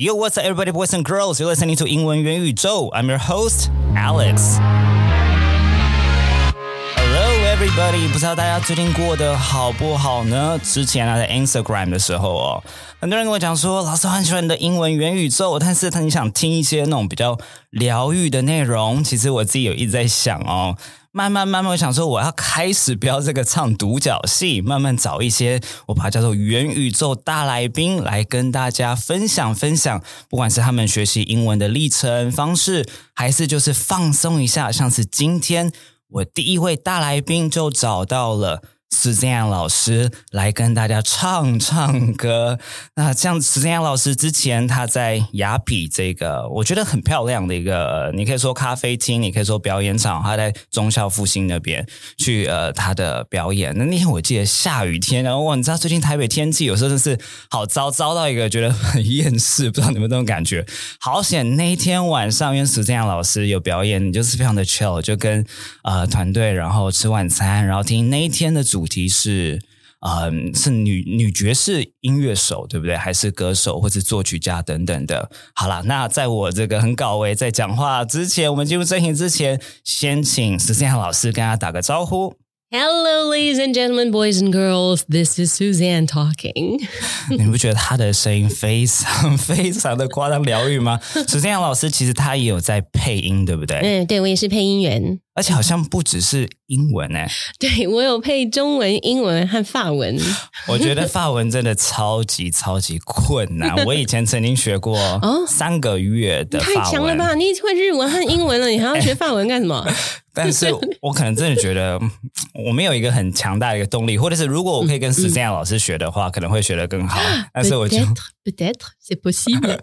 Yo, what's up, everybody, boys and girls? You're listening to 英文元宇宙. I'm your host, Alex. Hello, everybody. 不知道大家最近过得好不好呢？之前啊，在 Instagram 的时候哦，很多人跟我讲说，老师很喜欢你的英文元宇宙，但是他你想听一些那种比较疗愈的内容。其实我自己有一直在想哦。慢慢慢慢，我想说，我要开始不要这个唱独角戏，慢慢找一些我把它叫做元宇宙大来宾来跟大家分享分享，不管是他们学习英文的历程方式，还是就是放松一下，像是今天我第一位大来宾就找到了。是这样，老师来跟大家唱唱歌。那像是这样，老师之前他在雅痞这个我觉得很漂亮的一个，你可以说咖啡厅，你可以说表演场，他在中校复兴那边去呃他的表演。那那天我记得下雨天，然后哇，你知道最近台北天气有时候真是好糟糟到一个觉得很厌世，不知道你们这种感觉。好险那一天晚上，因为是这样，老师有表演，你就是非常的 chill，就跟呃团队然后吃晚餐，然后听那一天的主。主题是，嗯，是女女爵士音乐手，对不对？还是歌手，或是作曲家等等的。好啦，那在我这个很搞位在讲话之前，我们进入正题之前，先请石建老师跟大家打个招呼。Hello, ladies and gentlemen, boys and girls. This is Suzanne talking. 你不觉得她的声音非常非常的夸张疗愈吗？首先，杨老师其实他也有在配音，对不对？嗯，对我也是配音员。而且好像不只是英文哎，对我有配中文、英文和法文。我觉得法文真的超级超级困难。我以前曾经学过三个月的太强了吧？你会日文和英文了，你还要学法文干什么？但是我可能真的觉得我没有一个很强大的一个动力，或者是如果我可以跟史这样老师学的话，可能会学得更好。但是我就 不得，是不行的。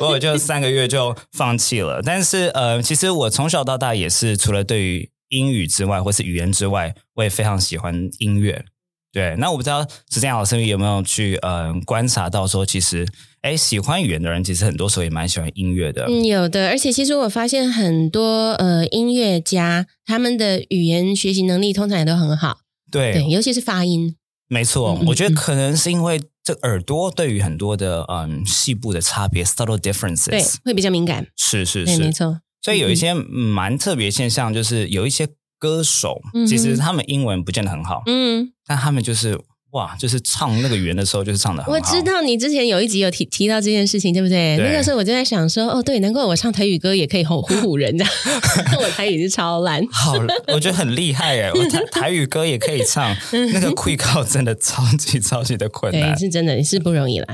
我就三个月就放弃了。但是呃，其实我从小到大也是除了对于英语之外，或是语言之外，我也非常喜欢音乐。对，那我不知道石建老师有没有去呃观察到说，其实哎，喜欢语言的人其实很多时候也蛮喜欢音乐的。嗯，有的，而且其实我发现很多呃音乐家他们的语言学习能力通常也都很好。对，尤其是发音。没错，我觉得可能是因为这耳朵对于很多的嗯细部的差别 （subtle differences） 对会比较敏感。是是是，没错。所以有一些蛮特别现象，就是有一些歌手，其实他们英文不见得很好，嗯，但他们就是。哇，就是唱那个语言的时候，就是唱的。我知道你之前有一集有提提到这件事情，对不对？那个时候我就在想说，哦，对，难怪我唱台语歌也可以唬唬人，这样。我台语是超烂。好，我觉得很厉害哎，我台台语歌也可以唱，那个 quick 真的超级超级的困难，对是真的是不容易啦。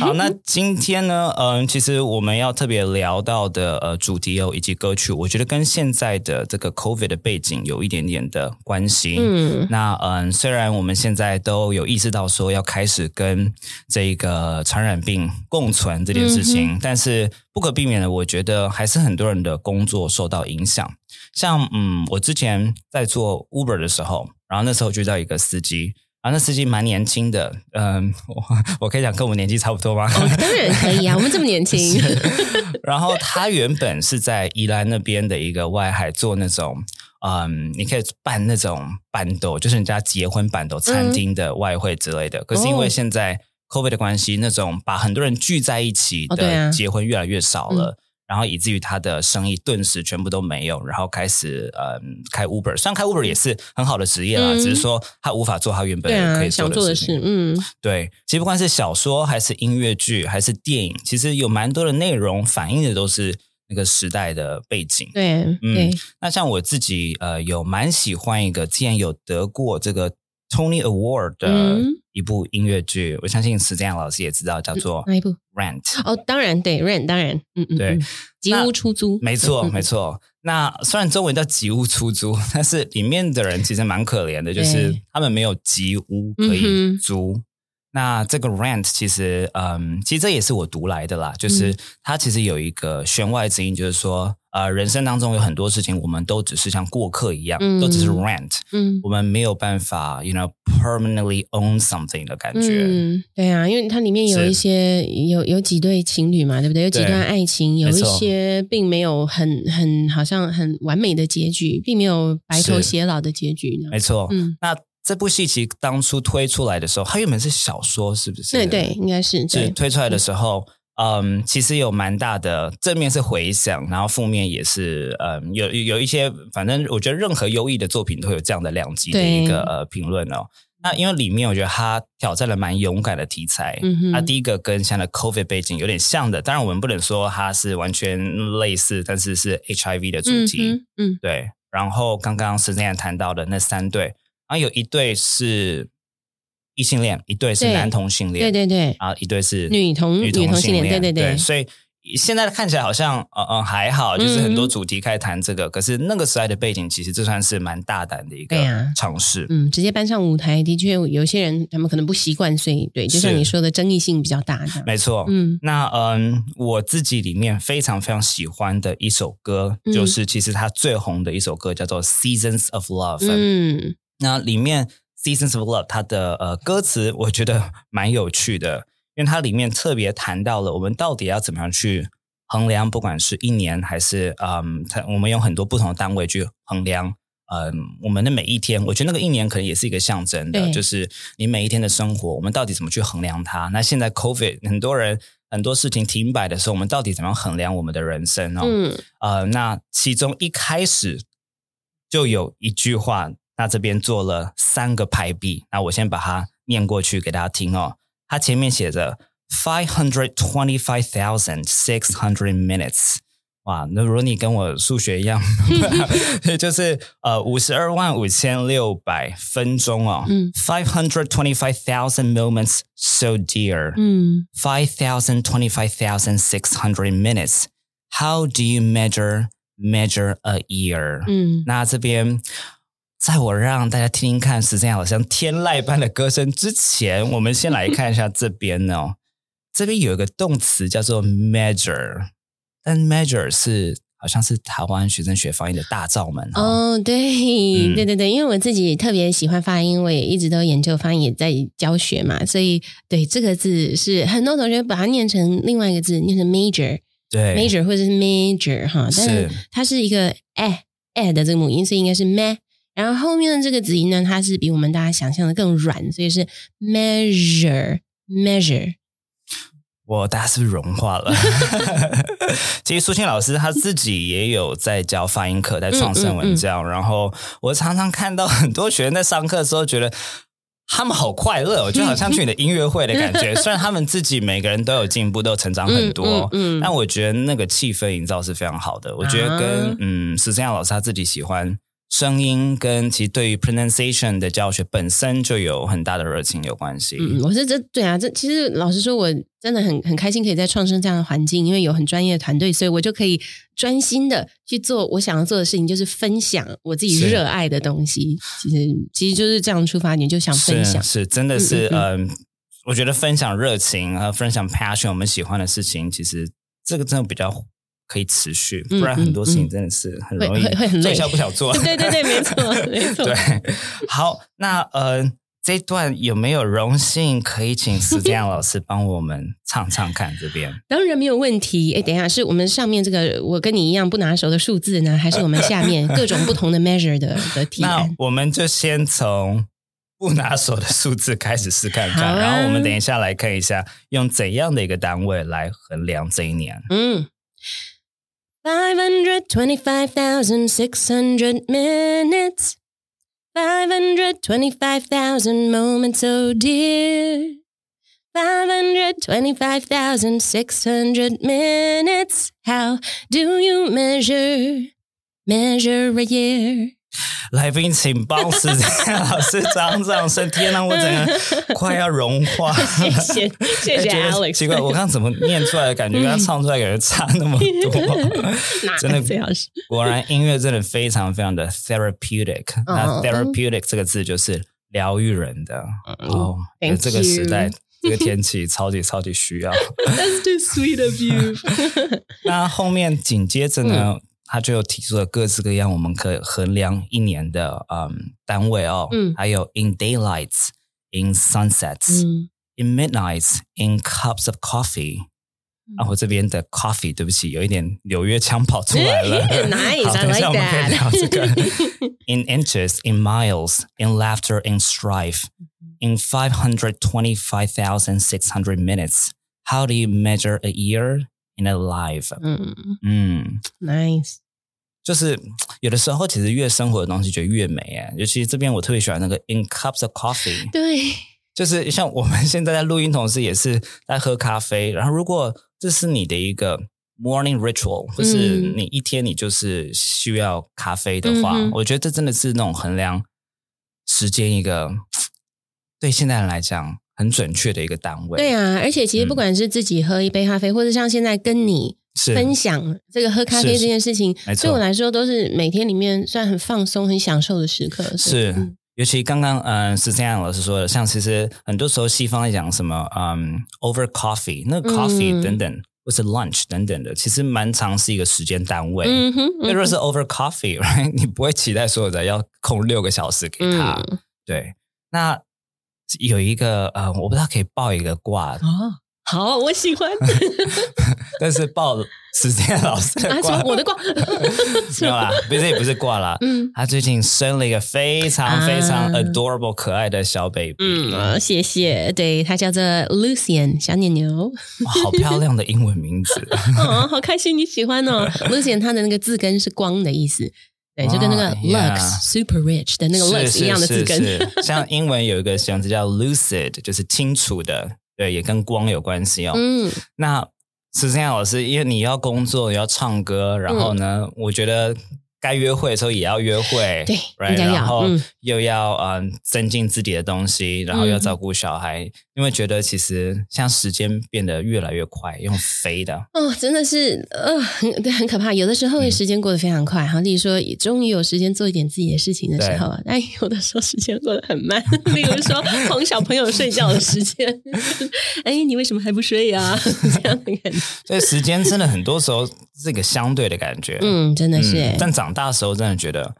好，那今天呢，嗯，其实我们要特别聊到的呃主题哦，以及歌曲，我觉得跟现在的这个 COVID 的背景有一点点的关系。嗯，那嗯，虽然我们现在都都有意识到说要开始跟这个传染病共存这件事情，但是不可避免的，我觉得还是很多人的工作受到影响。像嗯，我之前在做 Uber 的时候，然后那时候遇到一个司机，然后那司机蛮年轻的，嗯，我我可以讲跟我们年纪差不多吗？当然可以啊，我们这么年轻。然后他原本是在宜兰那边的一个外海做那种。嗯，你可以办那种板斗，就是人家结婚板斗餐厅的外汇之类的。可是因为现在 COVID 的关系，那种把很多人聚在一起的结婚越来越少了，然后以至于他的生意顿时全部都没有，然后开始嗯开 Uber，虽然开 Uber 也是很好的职业啦，只是说他无法做他原本可以做的事。嗯，对，其实不管是小说还是音乐剧还是电影，其实有蛮多的内容反映的都是。那个时代的背景，对，嗯，那像我自己，呃，有蛮喜欢一个，既然有得过这个 Tony Award 的一部音乐剧，我相信石建老师也知道，叫做哪一部？Rent。哦，当然，对，Rent，当然，嗯嗯，对，吉屋出租，没错，没错。那虽然中文叫吉屋出租，但是里面的人其实蛮可怜的，就是他们没有吉屋可以租。那这个 rent 其实，嗯，其实这也是我读来的啦。就是它其实有一个弦外之音，就是说，呃，人生当中有很多事情，我们都只是像过客一样，都只是 rent，嗯，我们没有办法，you know permanently own something 的感觉。嗯，对啊，因为它里面有一些有有几对情侣嘛，对不对？有几段爱情，有一些并没有很很好像很完美的结局，并没有白头偕老的结局呢。没错，嗯，那。这部戏其实当初推出来的时候，它原本是小说，是不是？对对，应该是。是推出来的时候，嗯，其实有蛮大的正面是回响，然后负面也是，嗯，有有一些，反正我觉得任何优异的作品都有这样的两极的一个呃评论哦。那因为里面我觉得他挑战了蛮勇敢的题材，嗯他第一个跟现在的 COVID 背景有点像的，当然我们不能说它是完全类似，但是是 HIV 的主题，嗯，对。然后刚刚是这样谈到的那三对，然后有一对是。异性恋一对是男同性恋，对对对，啊，一对是女同女同性恋，对对对。所以现在看起来好像，呃嗯还好，就是很多主题开始谈这个。可是那个时代的背景，其实这算是蛮大胆的一个尝试。嗯，直接搬上舞台，的确有些人他们可能不习惯，所以对，就像你说的，争议性比较大。没错，嗯，那嗯，我自己里面非常非常喜欢的一首歌，就是其实它最红的一首歌，叫做《Seasons of Love》。嗯，那里面。Seasons of Love，它的呃歌词我觉得蛮有趣的，因为它里面特别谈到了我们到底要怎么样去衡量，不管是一年还是嗯，它我们用很多不同的单位去衡量，嗯，我们的每一天，我觉得那个一年可能也是一个象征的，就是你每一天的生活，我们到底怎么去衡量它？那现在 COVID 很多人很多事情停摆的时候，我们到底怎么样衡量我们的人生呢？嗯，呃，那其中一开始就有一句话。那这边做了三个排比，那我先把它念过去给大家听哦。它前面写着 five hundred twenty five thousand six hundred minutes，哇，那如果你跟我数学一样，就是呃五十二万五千六百分钟哦。嗯，five hundred twenty five thousand moments so dear。嗯，five thousand twenty five thousand six hundred minutes。How do you measure measure a year？嗯，那这边。 在我让大家听听看，是这样好像天籁般的歌声之前，我们先来看一下这边哦。这边有一个动词叫做 measure，但 measure 是好像是台湾学生学发音的大罩门哦。对，对对对，因为我自己特别喜欢发音，我也一直都研究发音，也在教学嘛，所以对这个字是很多同学把它念成另外一个字，念成 major，对，major 或者是 major 哈，但是它是一个 a a 的这个母音，所以应该是 ma。然后后面的这个子音呢，它是比我们大家想象的更软，所以是 measure measure。我大家是不是融化了？其实苏青老师他自己也有在教发音课，在创生文章。然后我常常看到很多学生在上课的时候，觉得他们好快乐，我就好像去你的音乐会的感觉。虽然他们自己每个人都有进步，都成长很多，嗯，但我觉得那个气氛营造是非常好的。我觉得跟嗯，史正阳老师他自己喜欢。声音跟其实对于 pronunciation 的教学本身就有很大的热情有关系。嗯，我是这对啊，这其实老实说，我真的很很开心可以在创生这样的环境，因为有很专业的团队，所以我就可以专心的去做我想要做的事情，就是分享我自己热爱的东西。其实其实就是这样出发点，就想分享，是真的是嗯，我觉得分享热情和分享 passion，我们喜欢的事情，其实这个真的比较。可以持续，不然很多事情真的是很容易会很累，笑不想做。对对对，没错没错。对，好，那呃，这段有没有荣幸可以请石建阳老师帮我们唱唱看？这边 当然没有问题。哎，等一下，是我们上面这个我跟你一样不拿手的数字呢，还是我们下面各种不同的 measure 的的题？那我们就先从不拿手的数字开始试看看，然后我们等一下来看一下用怎样的一个单位来衡量这一年。嗯。525,600 minutes. 525,000 moments, oh dear. 525,600 minutes. How do you measure, measure a year? 来宾，请帮时间老师掌掌声！天哪，我整个快要融化。谢谢，谢谢 Alex。奇怪，我刚刚怎么念出来的感觉跟他唱出来感觉差那么多？真的，果然音乐真的非常非常的 therapeutic。那 therapeutic 这个字就是疗愈人的哦。这个时代，这个天气，超级超级需要。That's too sweet of you。那后面紧接着呢？他就提出了各式各样我们可以衡量一年的嗯单位哦，嗯，还有 in daylights, in sunsets, in midnights, in cups of coffee。啊，我这边的 coffee，对不起，有一点纽约腔跑出来了。Nice, I like that. In inches, in miles, in laughter, in strife, in five hundred twenty-five thousand six hundred minutes. How do you measure a year In a life？嗯嗯，Nice。就是有的时候，其实越生活的东西就越美哎。尤其这边我特别喜欢那个 In cups of coffee。对，就是像我们现在在录音，同时也是在喝咖啡。然后，如果这是你的一个 morning ritual，或是你一天你就是需要咖啡的话，我觉得这真的是那种衡量时间一个对现代人来讲很准确的一个单位。对啊，而且其实不管是自己喝一杯咖啡，或者像现在跟你。分享这个喝咖啡这件事情，对我来说都是每天里面算很放松、很享受的时刻。是，尤其刚刚嗯，是这样老师说的，像其实很多时候西方在讲什么嗯，over coffee，那 coffee 等等，或是 lunch 等等的，其实蛮长是一个时间单位。嗯哼，如果是 over coffee，你不会期待所有的要空六个小时给他。对，那有一个呃，我不知道可以报一个卦啊。好，我喜欢。但是报时间老师的卦，我的卦，没有啦，毕竟不是卦啦。嗯，他最近生了一个非常非常 adorable 可爱的小 baby。嗯，谢谢。对他叫做 Lucian 小牛牛，好漂亮的英文名字。哦，好开心你喜欢哦。Lucian 他的那个字根是光的意思，对，就跟那个 lux super rich 的那个 lux 一样的字根。像英文有一个形容词叫 lucid，就是清楚的。对，也跟光有关系哦。嗯，那是这样，老师，因为你要工作，要唱歌，然后呢，我觉得。该约会的时候也要约会，对，然后又要嗯增进自己的东西，然后要照顾小孩，因为觉得其实像时间变得越来越快，用飞的哦，真的是呃很对很可怕。有的时候时间过得非常快，哈，例如说终于有时间做一点自己的事情的时候，但有的时候时间过得很慢，例如说哄小朋友睡觉的时间，哎，你为什么还不睡呀？这样的感觉，所以时间真的很多时候是一个相对的感觉，嗯，真的是，但长。大时候真的觉得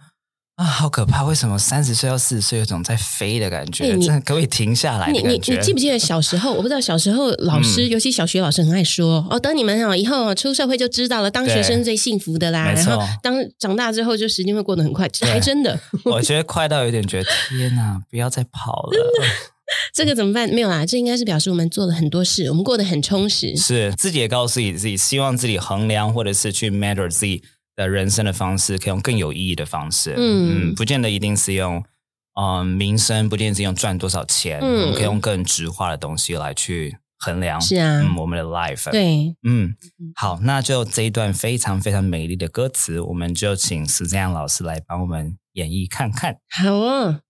啊，好可怕！为什么三十岁到四十岁有种在飞的感觉？真的可以停下来？你你你记不记得小时候？我不知道小时候老师，尤其小学老师很爱说哦，等你们哦以后出社会就知道了，当学生最幸福的啦。然后当长大之后，就时间会过得很快，还真的。我觉得快到有点觉得天哪，不要再跑了。这个怎么办？没有啊，这应该是表示我们做了很多事，我们过得很充实。是自己也告诉自己，自己希望自己衡量，或者是去 measure 自己。的人生的方式，可以用更有意义的方式，嗯，不见得一定是用，嗯，名声，不见得是用赚多少钱，嗯，可以用更直化的东西来去衡量，是啊，我们的 life，对，嗯，好，那就这一段非常非常美丽的歌词，我们就请石江老师来帮我们演绎看看。好啊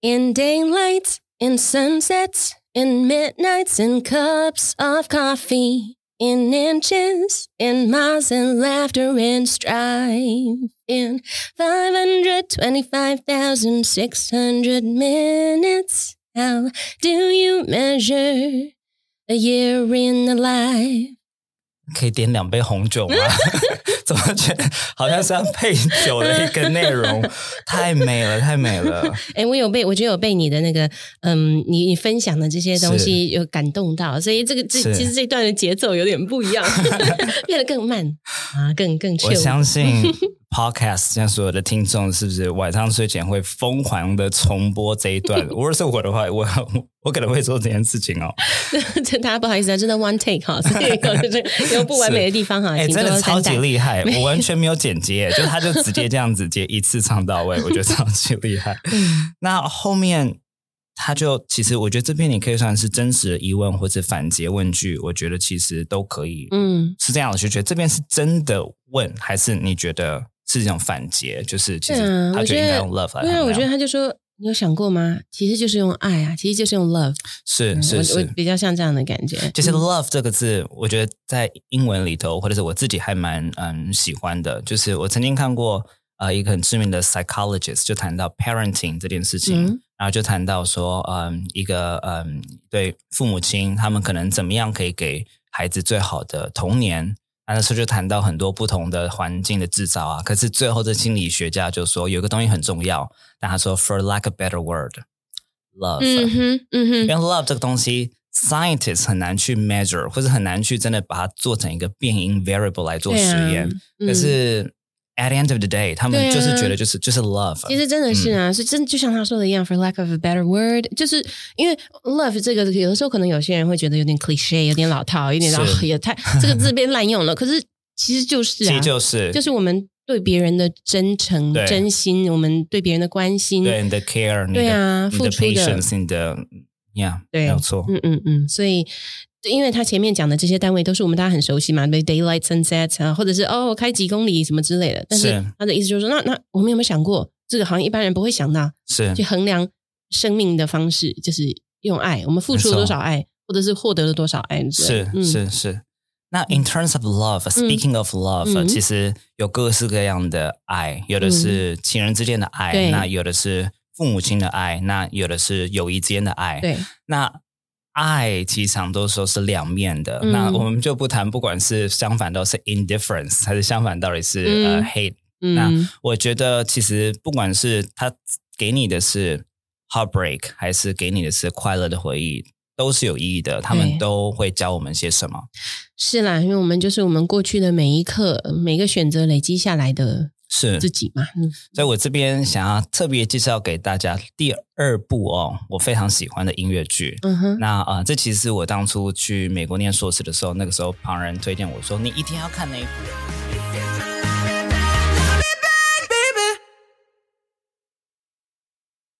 ，In daylight, in sunsets, in midnights, in cups of coffee. in inches, in miles, and laughter and strife. In 525,600 minutes, how do you measure a year in the life? 可以点两杯红酒吗？ 怎么觉得好像是要配酒的一个内容？太美了，太美了！哎，我有被，我觉得有被你的那个，嗯，你你分享的这些东西有感动到，所以这个这其实这段的节奏有点不一样，变得更慢啊，更更。我相信。Podcast，像所有的听众，是不是晚上睡前会疯狂的重播这一段？如果是我的话，我我可能会做这件事情哦。这大家不好意思啊，真的 one take 哈，所以有 有不完美的地方哈。哎，真的超级厉害，我完全没有剪接，就他就直接这样子接一次唱到位，我觉得超级厉害。那后面。他就其实，我觉得这篇你可以算是真实的疑问或者反诘问句，我觉得其实都可以。嗯，是这样的，就觉得这边是真的问，还是你觉得是这种反诘？就是其实他就应该用 love 来。对啊我觉得他就说，你有想过吗？其实就是用爱啊，其实就是用 love。是是是，比较像这样的感觉。就是 love 这个字，我觉得在英文里头，或者是我自己还蛮嗯喜欢的。就是我曾经看过呃一个很知名的 psychologist 就谈到 parenting 这件事情。然后就谈到说，嗯，一个嗯，对父母亲他们可能怎么样可以给孩子最好的童年？那时候就谈到很多不同的环境的制造啊。可是最后，这心理学家就说有个东西很重要，但他说，for like a better word，love。嗯哼，嗯哼，因为 love 这个东西，scientists 很难去 measure，或者很难去真的把它做成一个变音 variable 来做实验。可是 at the end of the day，他们就是觉得就是就是 love。其实真的是啊，是真就像他说的一样，for lack of a better word，就是因为 love 这个有的时候可能有些人会觉得有点 cliche，有点老套，有点 也太这个字被滥用了。可是其实就是啊，就是。就是我们对别人的真诚、真心，我们对别人的关心，对你的 care，对啊，付出的，你的，yeah，没有错，嗯嗯嗯，所以。因为他前面讲的这些单位都是我们大家很熟悉嘛，对 daylight sunset 啊，或者是哦开几公里什么之类的。但是他的意思就是说，那那我们有没有想过，这个好像一般人不会想到，是去衡量生命的方式，就是用爱，我们付出了多少爱，或者是获得了多少爱。是是是。那 in terms of love，speaking of love，其实有各式各样的爱，有的是情人之间的爱，那有的是父母亲的爱，那有的是友谊之间的爱。对，那。爱其实常多时候是两面的，那我们就不谈，不管是相反到是 indifference，还是相反到底是呃 hate。那我觉得其实不管是他给你的是 heartbreak，还是给你的是快乐的回忆，都是有意义的。他们都会教我们些什么？是啦，因为我们就是我们过去的每一刻，每个选择累积下来的。是自己嘛？嗯，所以我这边想要特别介绍给大家第二部哦，我非常喜欢的音乐剧。嗯哼，那啊，这其实是我当初去美国念硕士的时候，那个时候旁人推荐我说，你一定要看那一部。